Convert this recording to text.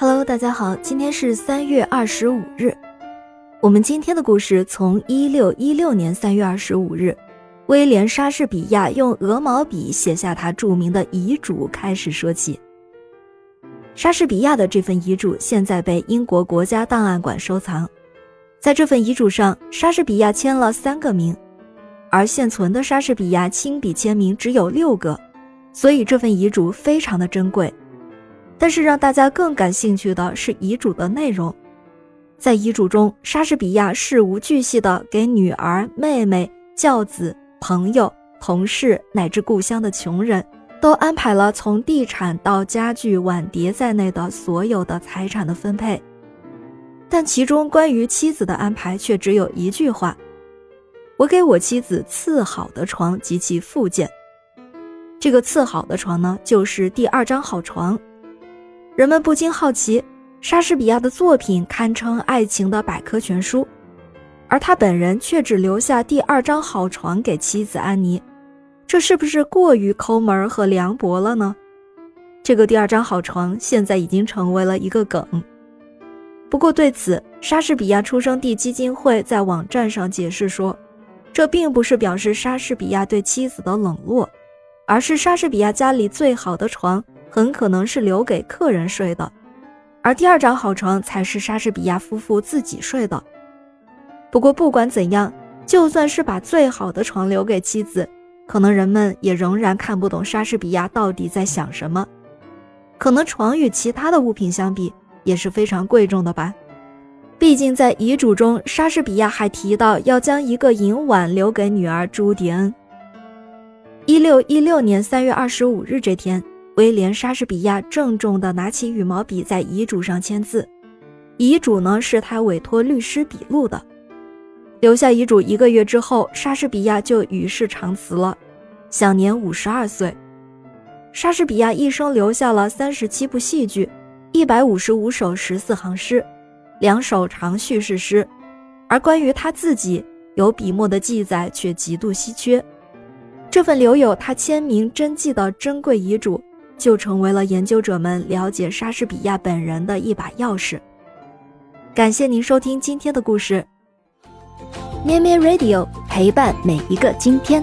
Hello，大家好，今天是三月二十五日。我们今天的故事从一六一六年三月二十五日，威廉·莎士比亚用鹅毛笔写下他著名的遗嘱开始说起。莎士比亚的这份遗嘱现在被英国国家档案馆收藏。在这份遗嘱上，莎士比亚签了三个名，而现存的莎士比亚亲笔签名只有六个，所以这份遗嘱非常的珍贵。但是让大家更感兴趣的是遗嘱的内容。在遗嘱中，莎士比亚事无巨细地给女儿、妹妹、教子、朋友、同事乃至故乡的穷人都安排了从地产到家具、碗碟在内的所有的财产的分配。但其中关于妻子的安排却只有一句话：“我给我妻子赐好的床及其附件。”这个赐好的床呢，就是第二张好床。人们不禁好奇，莎士比亚的作品堪称爱情的百科全书，而他本人却只留下第二张好床给妻子安妮，这是不是过于抠门和凉薄了呢？这个第二张好床现在已经成为了一个梗。不过对此，莎士比亚出生地基金会在网站上解释说，这并不是表示莎士比亚对妻子的冷落，而是莎士比亚家里最好的床。很可能是留给客人睡的，而第二张好床才是莎士比亚夫妇自己睡的。不过不管怎样，就算是把最好的床留给妻子，可能人们也仍然看不懂莎士比亚到底在想什么。可能床与其他的物品相比也是非常贵重的吧。毕竟在遗嘱中，莎士比亚还提到要将一个银碗留给女儿朱迪恩。一六一六年三月二十五日这天。威廉·莎士比亚郑重地拿起羽毛笔，在遗嘱上签字。遗嘱呢，是他委托律师笔录的。留下遗嘱一个月之后，莎士比亚就与世长辞了，享年五十二岁。莎士比亚一生留下了三十七部戏剧，一百五十五首十四行诗，两首长叙事诗，而关于他自己有笔墨的记载却极度稀缺。这份留有他签名真迹的珍贵遗嘱。就成为了研究者们了解莎士比亚本人的一把钥匙。感谢您收听今天的故事，咩咩 Radio 陪伴每一个今天。